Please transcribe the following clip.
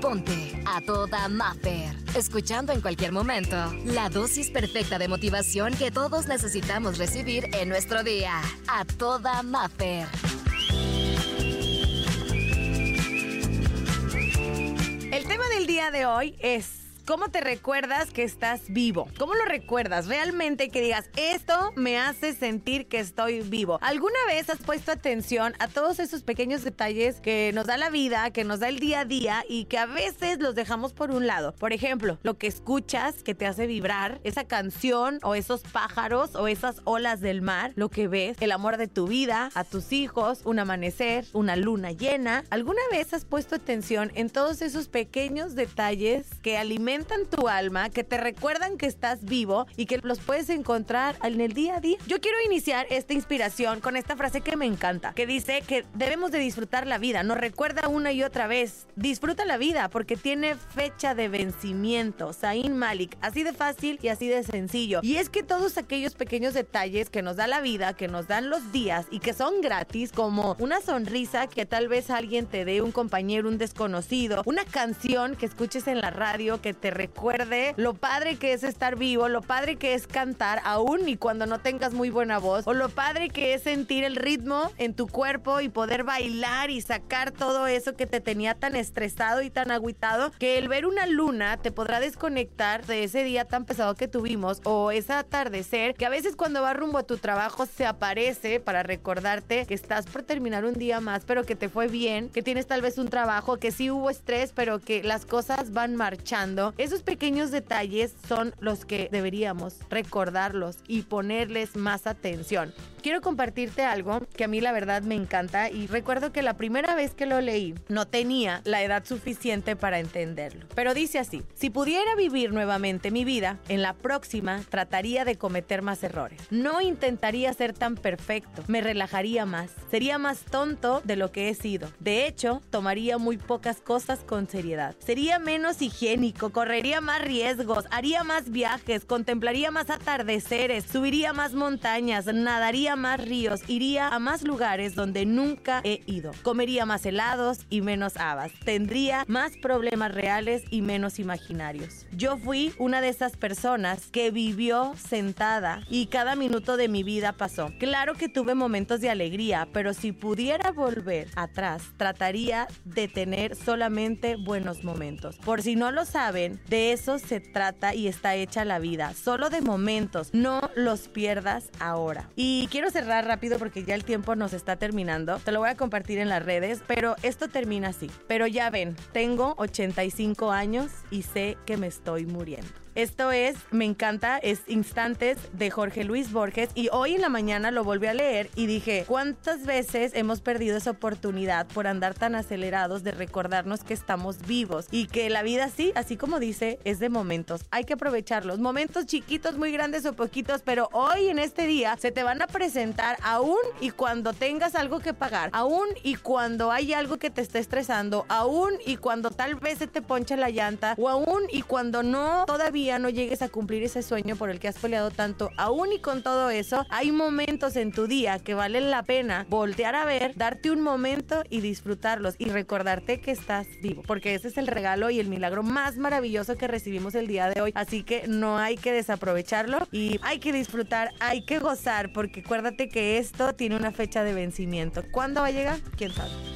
Ponte a toda Maffer. Escuchando en cualquier momento la dosis perfecta de motivación que todos necesitamos recibir en nuestro día. A toda Maffer. El tema del día de hoy es ¿Cómo te recuerdas que estás vivo? ¿Cómo lo recuerdas realmente que digas, esto me hace sentir que estoy vivo? ¿Alguna vez has puesto atención a todos esos pequeños detalles que nos da la vida, que nos da el día a día y que a veces los dejamos por un lado? Por ejemplo, lo que escuchas que te hace vibrar, esa canción o esos pájaros o esas olas del mar, lo que ves, el amor de tu vida, a tus hijos, un amanecer, una luna llena. ¿Alguna vez has puesto atención en todos esos pequeños detalles que alimentan tu alma, que te recuerdan que estás vivo y que los puedes encontrar en el día a día. Yo quiero iniciar esta inspiración con esta frase que me encanta, que dice que debemos de disfrutar la vida. Nos recuerda una y otra vez, disfruta la vida porque tiene fecha de vencimiento. Zain Malik, así de fácil y así de sencillo. Y es que todos aquellos pequeños detalles que nos da la vida, que nos dan los días y que son gratis, como una sonrisa que tal vez alguien te dé, un compañero, un desconocido, una canción que escuches en la radio que te recuerde lo padre que es estar vivo, lo padre que es cantar aún y cuando no tengas muy buena voz, o lo padre que es sentir el ritmo en tu cuerpo y poder bailar y sacar todo eso que te tenía tan estresado y tan agüitado, que el ver una luna te podrá desconectar de ese día tan pesado que tuvimos o ese atardecer que a veces cuando vas rumbo a tu trabajo se aparece para recordarte que estás por terminar un día más, pero que te fue bien, que tienes tal vez un trabajo, que sí hubo estrés, pero que las cosas van marchando esos pequeños detalles son los que deberíamos recordarlos y ponerles más atención. Quiero compartirte algo que a mí la verdad me encanta y recuerdo que la primera vez que lo leí no tenía la edad suficiente para entenderlo. Pero dice así, si pudiera vivir nuevamente mi vida, en la próxima trataría de cometer más errores. No intentaría ser tan perfecto, me relajaría más, sería más tonto de lo que he sido. De hecho, tomaría muy pocas cosas con seriedad. Sería menos higiénico, correría más riesgos, haría más viajes, contemplaría más atardeceres, subiría más montañas, nadaría más ríos, iría a más lugares donde nunca he ido, comería más helados y menos habas, tendría más problemas reales y menos imaginarios. Yo fui una de esas personas que vivió sentada y cada minuto de mi vida pasó. Claro que tuve momentos de alegría, pero si pudiera volver atrás, trataría de tener solamente buenos momentos. Por si no lo saben, de eso se trata y está hecha la vida, solo de momentos, no los pierdas ahora. Y quiero cerrar rápido porque ya el tiempo nos está terminando, te lo voy a compartir en las redes, pero esto termina así. Pero ya ven, tengo 85 años y sé que me estoy muriendo. Esto es, me encanta, es Instantes de Jorge Luis Borges y hoy en la mañana lo volví a leer y dije, ¿cuántas veces hemos perdido esa oportunidad por andar tan acelerados de recordarnos que estamos vivos y que la vida sí, así como dice, es de momentos. Hay que aprovecharlos, momentos chiquitos, muy grandes o poquitos, pero hoy en este día se te van a presentar aún y cuando tengas algo que pagar, aún y cuando hay algo que te esté estresando, aún y cuando tal vez se te ponche la llanta o aún y cuando no todavía no llegues a cumplir ese sueño por el que has peleado tanto, aún y con todo eso, hay momentos en tu día que valen la pena voltear a ver, darte un momento y disfrutarlos y recordarte que estás vivo, porque ese es el regalo y el milagro más maravilloso que recibimos el día de hoy. Así que no hay que desaprovecharlo y hay que disfrutar, hay que gozar, porque acuérdate que esto tiene una fecha de vencimiento. ¿Cuándo va a llegar? ¿Quién sabe?